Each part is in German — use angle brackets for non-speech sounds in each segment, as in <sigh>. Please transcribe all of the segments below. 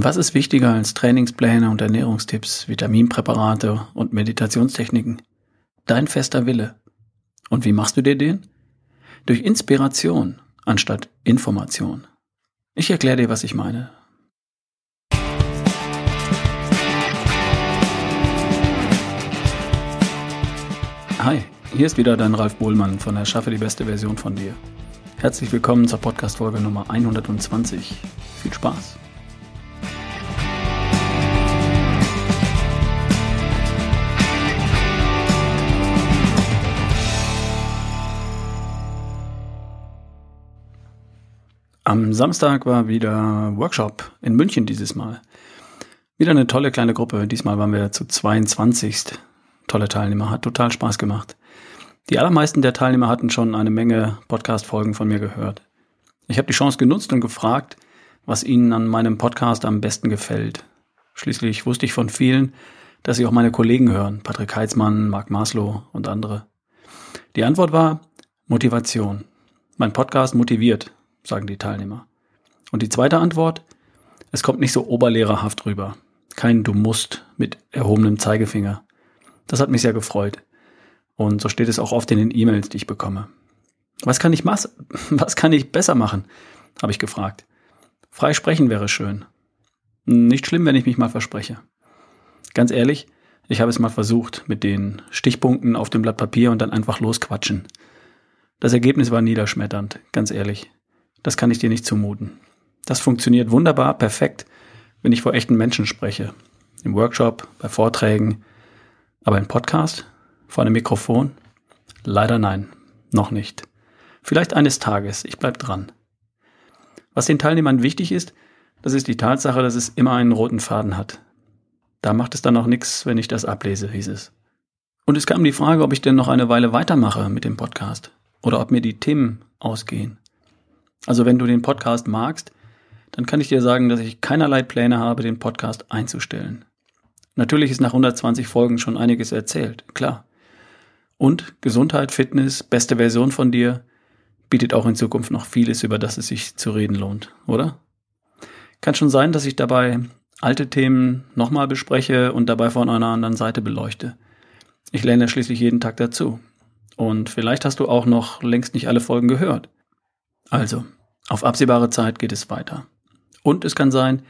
Was ist wichtiger als Trainingspläne und Ernährungstipps, Vitaminpräparate und Meditationstechniken? Dein fester Wille. Und wie machst du dir den? Durch Inspiration anstatt Information. Ich erkläre dir, was ich meine. Hi, hier ist wieder dein Ralf Bohlmann von Erschaffe die beste Version von dir. Herzlich willkommen zur Podcast-Folge Nummer 120. Viel Spaß! Am Samstag war wieder Workshop in München dieses Mal. Wieder eine tolle kleine Gruppe. Diesmal waren wir zu 22. Tolle Teilnehmer. Hat total Spaß gemacht. Die allermeisten der Teilnehmer hatten schon eine Menge Podcast-Folgen von mir gehört. Ich habe die Chance genutzt und gefragt, was ihnen an meinem Podcast am besten gefällt. Schließlich wusste ich von vielen, dass sie auch meine Kollegen hören. Patrick Heitzmann, Marc Maslow und andere. Die Antwort war Motivation. Mein Podcast motiviert, sagen die Teilnehmer. Und die zweite Antwort, es kommt nicht so oberlehrerhaft rüber. Kein Du musst mit erhobenem Zeigefinger. Das hat mich sehr gefreut. Und so steht es auch oft in den E-Mails, die ich bekomme. Was kann ich, <laughs> was kann ich besser machen? habe ich gefragt. Frei sprechen wäre schön. Nicht schlimm, wenn ich mich mal verspreche. Ganz ehrlich, ich habe es mal versucht mit den Stichpunkten auf dem Blatt Papier und dann einfach losquatschen. Das Ergebnis war niederschmetternd, ganz ehrlich. Das kann ich dir nicht zumuten. Das funktioniert wunderbar, perfekt, wenn ich vor echten Menschen spreche. Im Workshop, bei Vorträgen. Aber im Podcast? Vor einem Mikrofon? Leider nein, noch nicht. Vielleicht eines Tages, ich bleib dran. Was den Teilnehmern wichtig ist, das ist die Tatsache, dass es immer einen roten Faden hat. Da macht es dann auch nichts, wenn ich das ablese, hieß es. Und es kam die Frage, ob ich denn noch eine Weile weitermache mit dem Podcast oder ob mir die Themen ausgehen. Also wenn du den Podcast magst, dann kann ich dir sagen, dass ich keinerlei Pläne habe, den Podcast einzustellen. Natürlich ist nach 120 Folgen schon einiges erzählt, klar. Und Gesundheit, Fitness, beste Version von dir bietet auch in Zukunft noch vieles, über das es sich zu reden lohnt, oder? Kann schon sein, dass ich dabei alte Themen nochmal bespreche und dabei von einer anderen Seite beleuchte. Ich lerne schließlich jeden Tag dazu. Und vielleicht hast du auch noch längst nicht alle Folgen gehört. Also, auf absehbare Zeit geht es weiter. Und es kann sein,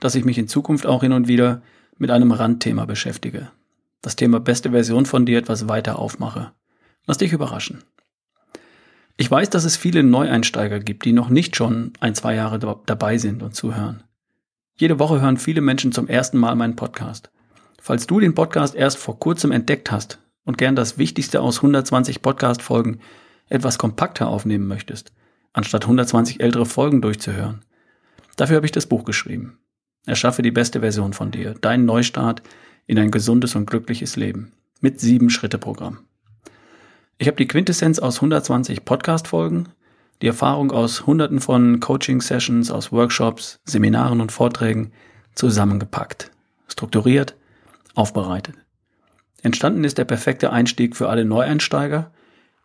dass ich mich in Zukunft auch hin und wieder mit einem Randthema beschäftige. Das Thema beste Version von dir etwas weiter aufmache. Lass dich überraschen. Ich weiß, dass es viele Neueinsteiger gibt, die noch nicht schon ein, zwei Jahre dabei sind und zuhören. Jede Woche hören viele Menschen zum ersten Mal meinen Podcast. Falls du den Podcast erst vor kurzem entdeckt hast und gern das Wichtigste aus 120 Podcast-Folgen etwas kompakter aufnehmen möchtest, anstatt 120 ältere Folgen durchzuhören. Dafür habe ich das Buch geschrieben. Erschaffe die beste Version von dir, dein Neustart in ein gesundes und glückliches Leben mit sieben Schritte Programm. Ich habe die Quintessenz aus 120 Podcast-Folgen, die Erfahrung aus hunderten von Coaching-Sessions, aus Workshops, Seminaren und Vorträgen zusammengepackt, strukturiert, aufbereitet. Entstanden ist der perfekte Einstieg für alle Neueinsteiger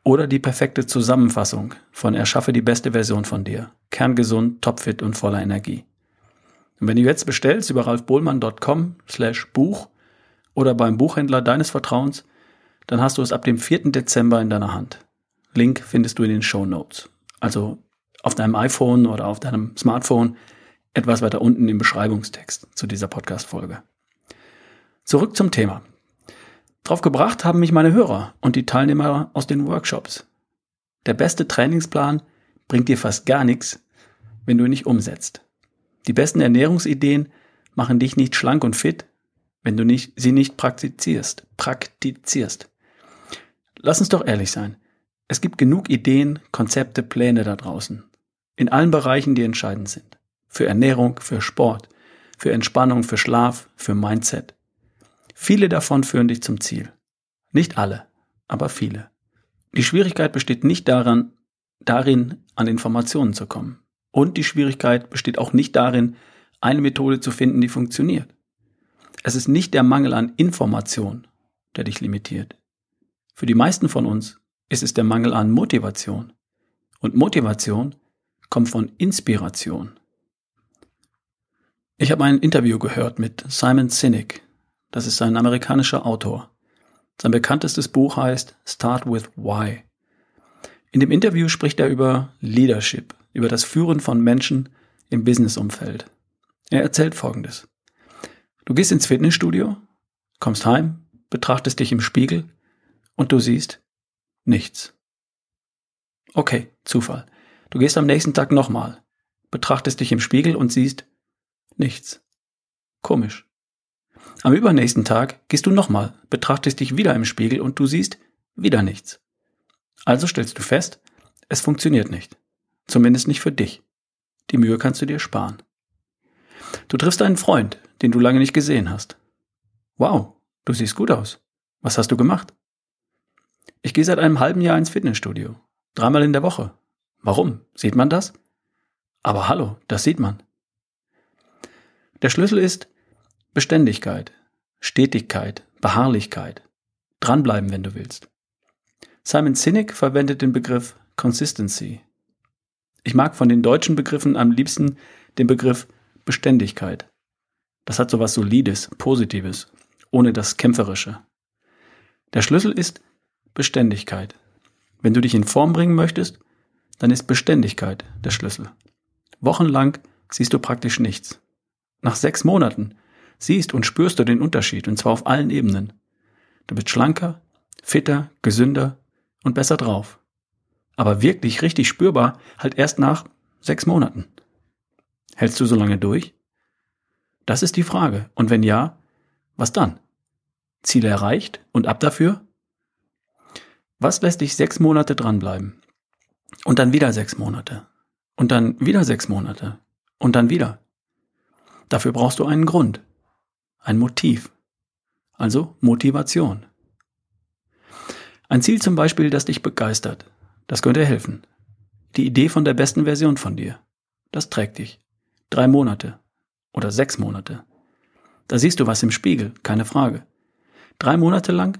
oder die perfekte Zusammenfassung von Erschaffe die beste Version von dir. Kerngesund, topfit und voller Energie. Und wenn du jetzt bestellst über ralfbohlmann.com slash Buch oder beim Buchhändler deines Vertrauens, dann hast du es ab dem 4. Dezember in deiner Hand. Link findest du in den Show Notes. Also auf deinem iPhone oder auf deinem Smartphone etwas weiter unten im Beschreibungstext zu dieser Podcast-Folge. Zurück zum Thema. Drauf gebracht haben mich meine Hörer und die Teilnehmer aus den Workshops. Der beste Trainingsplan bringt dir fast gar nichts, wenn du ihn nicht umsetzt. Die besten Ernährungsideen machen dich nicht schlank und fit, wenn du nicht, sie nicht praktizierst. Praktizierst. Lass uns doch ehrlich sein. Es gibt genug Ideen, Konzepte, Pläne da draußen. In allen Bereichen, die entscheidend sind. Für Ernährung, für Sport, für Entspannung, für Schlaf, für Mindset. Viele davon führen dich zum Ziel. Nicht alle, aber viele. Die Schwierigkeit besteht nicht daran, darin, an Informationen zu kommen. Und die Schwierigkeit besteht auch nicht darin, eine Methode zu finden, die funktioniert. Es ist nicht der Mangel an Information, der dich limitiert. Für die meisten von uns ist es der Mangel an Motivation. Und Motivation kommt von Inspiration. Ich habe ein Interview gehört mit Simon Sinek. Das ist ein amerikanischer Autor. Sein bekanntestes Buch heißt Start with Why. In dem Interview spricht er über Leadership, über das Führen von Menschen im Businessumfeld. Er erzählt Folgendes. Du gehst ins Fitnessstudio, kommst heim, betrachtest dich im Spiegel und du siehst nichts. Okay, Zufall. Du gehst am nächsten Tag nochmal, betrachtest dich im Spiegel und siehst nichts. Komisch. Am übernächsten Tag gehst du nochmal, betrachtest dich wieder im Spiegel und du siehst wieder nichts. Also stellst du fest, es funktioniert nicht. Zumindest nicht für dich. Die Mühe kannst du dir sparen. Du triffst einen Freund, den du lange nicht gesehen hast. Wow, du siehst gut aus. Was hast du gemacht? Ich gehe seit einem halben Jahr ins Fitnessstudio. Dreimal in der Woche. Warum? Sieht man das? Aber hallo, das sieht man. Der Schlüssel ist Beständigkeit, Stetigkeit, Beharrlichkeit. Dranbleiben, wenn du willst. Simon Sinek verwendet den Begriff Consistency. Ich mag von den deutschen Begriffen am liebsten den Begriff Beständigkeit. Das hat so was Solides, Positives, ohne das Kämpferische. Der Schlüssel ist Beständigkeit. Wenn du dich in Form bringen möchtest, dann ist Beständigkeit der Schlüssel. Wochenlang siehst du praktisch nichts. Nach sechs Monaten siehst und spürst du den Unterschied, und zwar auf allen Ebenen. Du bist schlanker, fitter, gesünder und besser drauf. Aber wirklich richtig spürbar halt erst nach sechs Monaten. Hältst du so lange durch? Das ist die Frage. Und wenn ja, was dann? Ziel erreicht und ab dafür? Was lässt dich sechs Monate dranbleiben? Und dann wieder sechs Monate. Und dann wieder sechs Monate. Und dann wieder. Dafür brauchst du einen Grund. Ein Motiv. Also Motivation. Ein Ziel zum Beispiel, das dich begeistert. Das könnte helfen. Die Idee von der besten Version von dir. Das trägt dich. Drei Monate. Oder sechs Monate. Da siehst du was im Spiegel, keine Frage. Drei Monate lang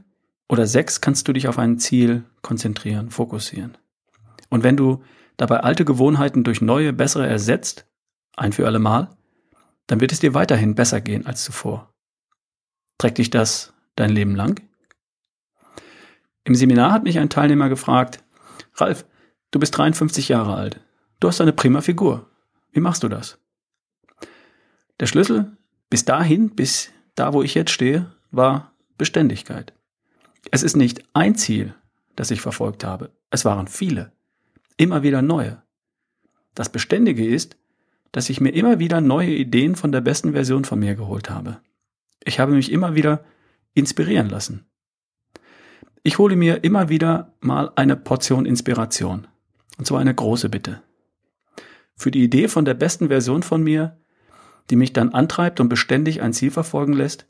oder sechs kannst du dich auf ein Ziel konzentrieren, fokussieren. Und wenn du dabei alte Gewohnheiten durch neue, bessere ersetzt, ein für alle Mal, dann wird es dir weiterhin besser gehen als zuvor. Trägt dich das dein Leben lang? Im Seminar hat mich ein Teilnehmer gefragt, Ralf, du bist 53 Jahre alt. Du hast eine prima Figur. Wie machst du das? Der Schlüssel bis dahin, bis da, wo ich jetzt stehe, war Beständigkeit. Es ist nicht ein Ziel, das ich verfolgt habe. Es waren viele. Immer wieder neue. Das Beständige ist, dass ich mir immer wieder neue Ideen von der besten Version von mir geholt habe. Ich habe mich immer wieder inspirieren lassen. Ich hole mir immer wieder mal eine Portion Inspiration. Und zwar eine große Bitte. Für die Idee von der besten Version von mir, die mich dann antreibt und beständig ein Ziel verfolgen lässt,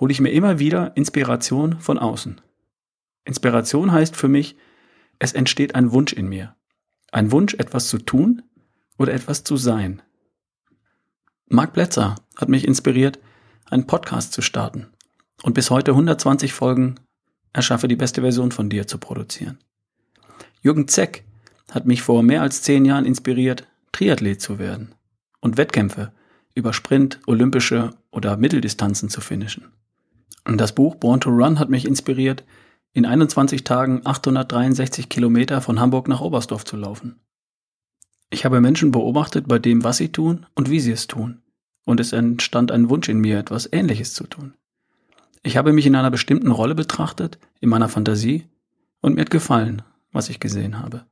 hole ich mir immer wieder Inspiration von außen. Inspiration heißt für mich, es entsteht ein Wunsch in mir. Ein Wunsch, etwas zu tun oder etwas zu sein. Mark Plätzer hat mich inspiriert, einen Podcast zu starten und bis heute 120 Folgen Erschaffe die beste Version von dir zu produzieren. Jürgen Zeck hat mich vor mehr als zehn Jahren inspiriert, Triathlet zu werden und Wettkämpfe über Sprint, olympische oder Mitteldistanzen zu finishen. Und das Buch Born to Run hat mich inspiriert, in 21 Tagen 863 Kilometer von Hamburg nach Oberstdorf zu laufen. Ich habe Menschen beobachtet bei dem, was sie tun und wie sie es tun. Und es entstand ein Wunsch in mir, etwas Ähnliches zu tun. Ich habe mich in einer bestimmten Rolle betrachtet, in meiner Fantasie, und mir hat gefallen, was ich gesehen habe.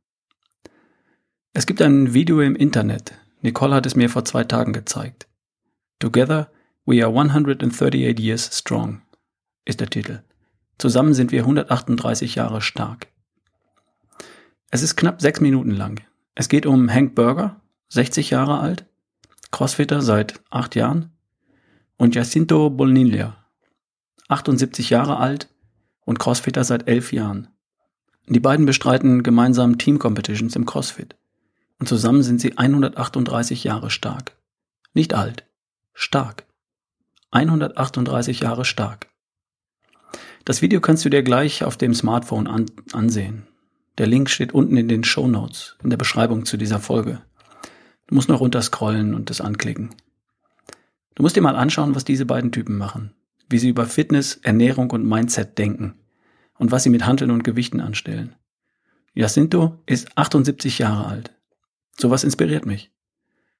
Es gibt ein Video im Internet. Nicole hat es mir vor zwei Tagen gezeigt. Together we are 138 years strong ist der Titel. Zusammen sind wir 138 Jahre stark. Es ist knapp sechs Minuten lang. Es geht um Hank Burger, 60 Jahre alt, Crossfitter seit acht Jahren, und Jacinto Bolnilla, 78 Jahre alt und Crossfitter seit elf Jahren. Die beiden bestreiten gemeinsam Team Competitions im Crossfit. Und zusammen sind sie 138 Jahre stark. Nicht alt, stark. 138 Jahre stark. Das Video kannst du dir gleich auf dem Smartphone an ansehen. Der Link steht unten in den Show Notes, in der Beschreibung zu dieser Folge. Du musst noch runterscrollen und es anklicken. Du musst dir mal anschauen, was diese beiden Typen machen, wie sie über Fitness, Ernährung und Mindset denken und was sie mit Handeln und Gewichten anstellen. Jacinto ist 78 Jahre alt. Sowas inspiriert mich.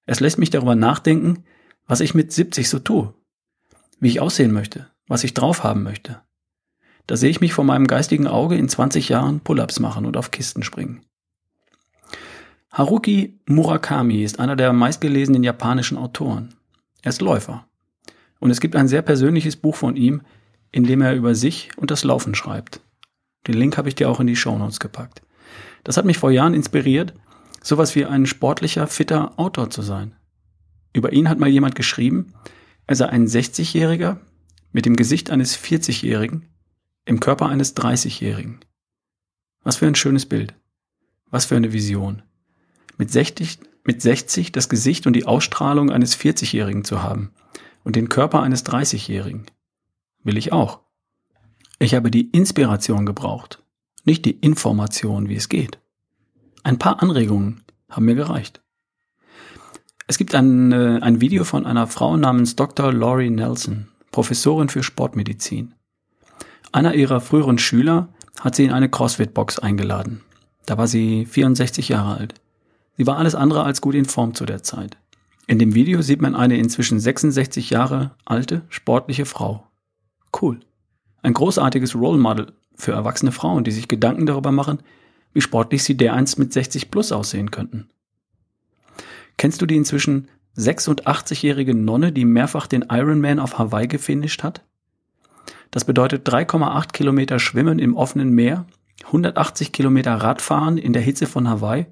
Es lässt mich darüber nachdenken, was ich mit 70 so tue, wie ich aussehen möchte, was ich drauf haben möchte. Da sehe ich mich vor meinem geistigen Auge in 20 Jahren Pull-ups machen und auf Kisten springen. Haruki Murakami ist einer der meistgelesenen japanischen Autoren. Er ist Läufer. Und es gibt ein sehr persönliches Buch von ihm, in dem er über sich und das Laufen schreibt. Den Link habe ich dir auch in die Show Notes gepackt. Das hat mich vor Jahren inspiriert, sowas wie ein sportlicher, fitter Autor zu sein. Über ihn hat mal jemand geschrieben, er sei ein 60-Jähriger mit dem Gesicht eines 40-Jährigen im Körper eines 30-Jährigen. Was für ein schönes Bild. Was für eine Vision mit 60, mit 60 das Gesicht und die Ausstrahlung eines 40-Jährigen zu haben und den Körper eines 30-Jährigen. Will ich auch. Ich habe die Inspiration gebraucht, nicht die Information, wie es geht. Ein paar Anregungen haben mir gereicht. Es gibt ein, äh, ein Video von einer Frau namens Dr. Laurie Nelson, Professorin für Sportmedizin. Einer ihrer früheren Schüler hat sie in eine CrossFit-Box eingeladen. Da war sie 64 Jahre alt. Sie war alles andere als gut in Form zu der Zeit. In dem Video sieht man eine inzwischen 66 Jahre alte, sportliche Frau. Cool. Ein großartiges Role Model für erwachsene Frauen, die sich Gedanken darüber machen, wie sportlich sie dereinst mit 60 plus aussehen könnten. Kennst du die inzwischen 86-jährige Nonne, die mehrfach den Ironman auf Hawaii gefinisht hat? Das bedeutet 3,8 Kilometer Schwimmen im offenen Meer, 180 Kilometer Radfahren in der Hitze von Hawaii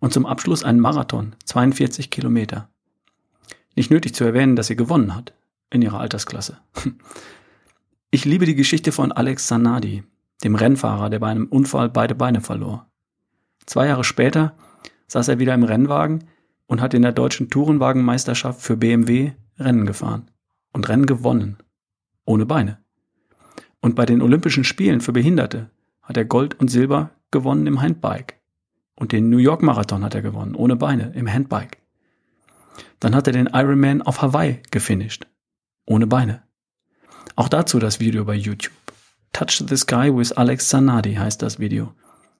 und zum Abschluss ein Marathon, 42 Kilometer. Nicht nötig zu erwähnen, dass sie gewonnen hat in ihrer Altersklasse. <laughs> Ich liebe die Geschichte von Alex Sanadi, dem Rennfahrer, der bei einem Unfall beide Beine verlor. Zwei Jahre später saß er wieder im Rennwagen und hat in der deutschen Tourenwagenmeisterschaft für BMW Rennen gefahren und Rennen gewonnen. Ohne Beine. Und bei den Olympischen Spielen für Behinderte hat er Gold und Silber gewonnen im Handbike. Und den New York Marathon hat er gewonnen, ohne Beine, im Handbike. Dann hat er den Ironman auf Hawaii gefinisht, ohne Beine. Auch dazu das Video bei YouTube. Touch the Sky with Alex Zanardi heißt das Video.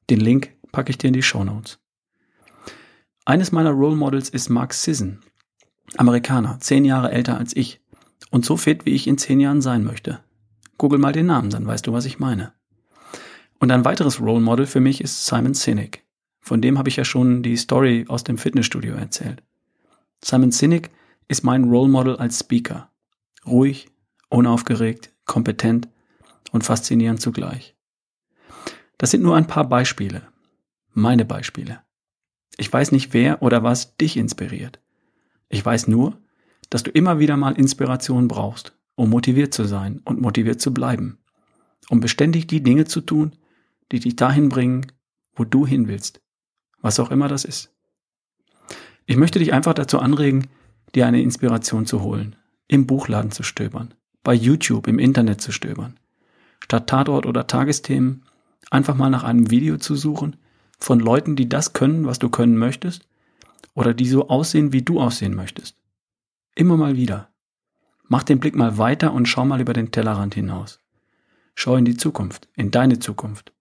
Den Link packe ich dir in die Show Notes. Eines meiner Role Models ist Mark Sisson. Amerikaner, zehn Jahre älter als ich. Und so fit, wie ich in zehn Jahren sein möchte. Google mal den Namen, dann weißt du, was ich meine. Und ein weiteres Role Model für mich ist Simon Sinek. Von dem habe ich ja schon die Story aus dem Fitnessstudio erzählt. Simon Sinek ist mein Role Model als Speaker. Ruhig, unaufgeregt, kompetent und faszinierend zugleich. Das sind nur ein paar Beispiele. Meine Beispiele. Ich weiß nicht, wer oder was dich inspiriert. Ich weiß nur, dass du immer wieder mal Inspiration brauchst, um motiviert zu sein und motiviert zu bleiben. Um beständig die Dinge zu tun, die dich dahin bringen, wo du hin willst was auch immer das ist. Ich möchte dich einfach dazu anregen, dir eine Inspiration zu holen, im Buchladen zu stöbern, bei YouTube, im Internet zu stöbern, statt Tatort oder Tagesthemen einfach mal nach einem Video zu suchen von Leuten, die das können, was du können möchtest, oder die so aussehen, wie du aussehen möchtest. Immer mal wieder. Mach den Blick mal weiter und schau mal über den Tellerrand hinaus. Schau in die Zukunft, in deine Zukunft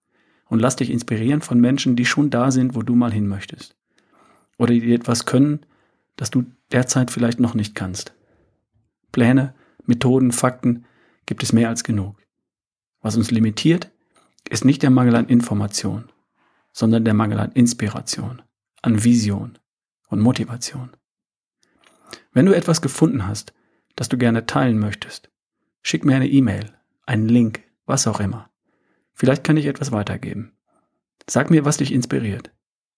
und lass dich inspirieren von Menschen, die schon da sind, wo du mal hin möchtest. Oder die etwas können, das du derzeit vielleicht noch nicht kannst. Pläne, Methoden, Fakten gibt es mehr als genug. Was uns limitiert, ist nicht der Mangel an Information, sondern der Mangel an Inspiration, an Vision und Motivation. Wenn du etwas gefunden hast, das du gerne teilen möchtest, schick mir eine E-Mail, einen Link, was auch immer. Vielleicht kann ich etwas weitergeben. Sag mir, was dich inspiriert.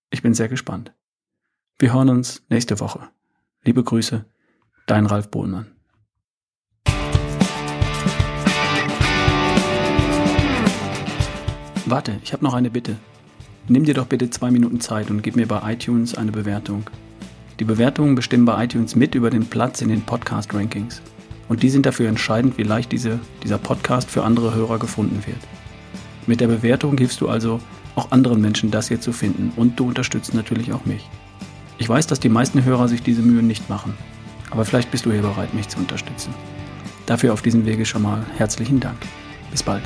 Ich bin sehr gespannt. Wir hören uns nächste Woche. Liebe Grüße, dein Ralf Bohlmann. Warte, ich habe noch eine Bitte. Nimm dir doch bitte zwei Minuten Zeit und gib mir bei iTunes eine Bewertung. Die Bewertungen bestimmen bei iTunes mit über den Platz in den Podcast-Rankings. Und die sind dafür entscheidend, wie leicht diese, dieser Podcast für andere Hörer gefunden wird. Mit der Bewertung hilfst du also auch anderen Menschen, das hier zu finden und du unterstützt natürlich auch mich. Ich weiß, dass die meisten Hörer sich diese Mühe nicht machen, Aber vielleicht bist du hier bereit, mich zu unterstützen. Dafür auf diesem Wege schon mal herzlichen Dank. Bis bald.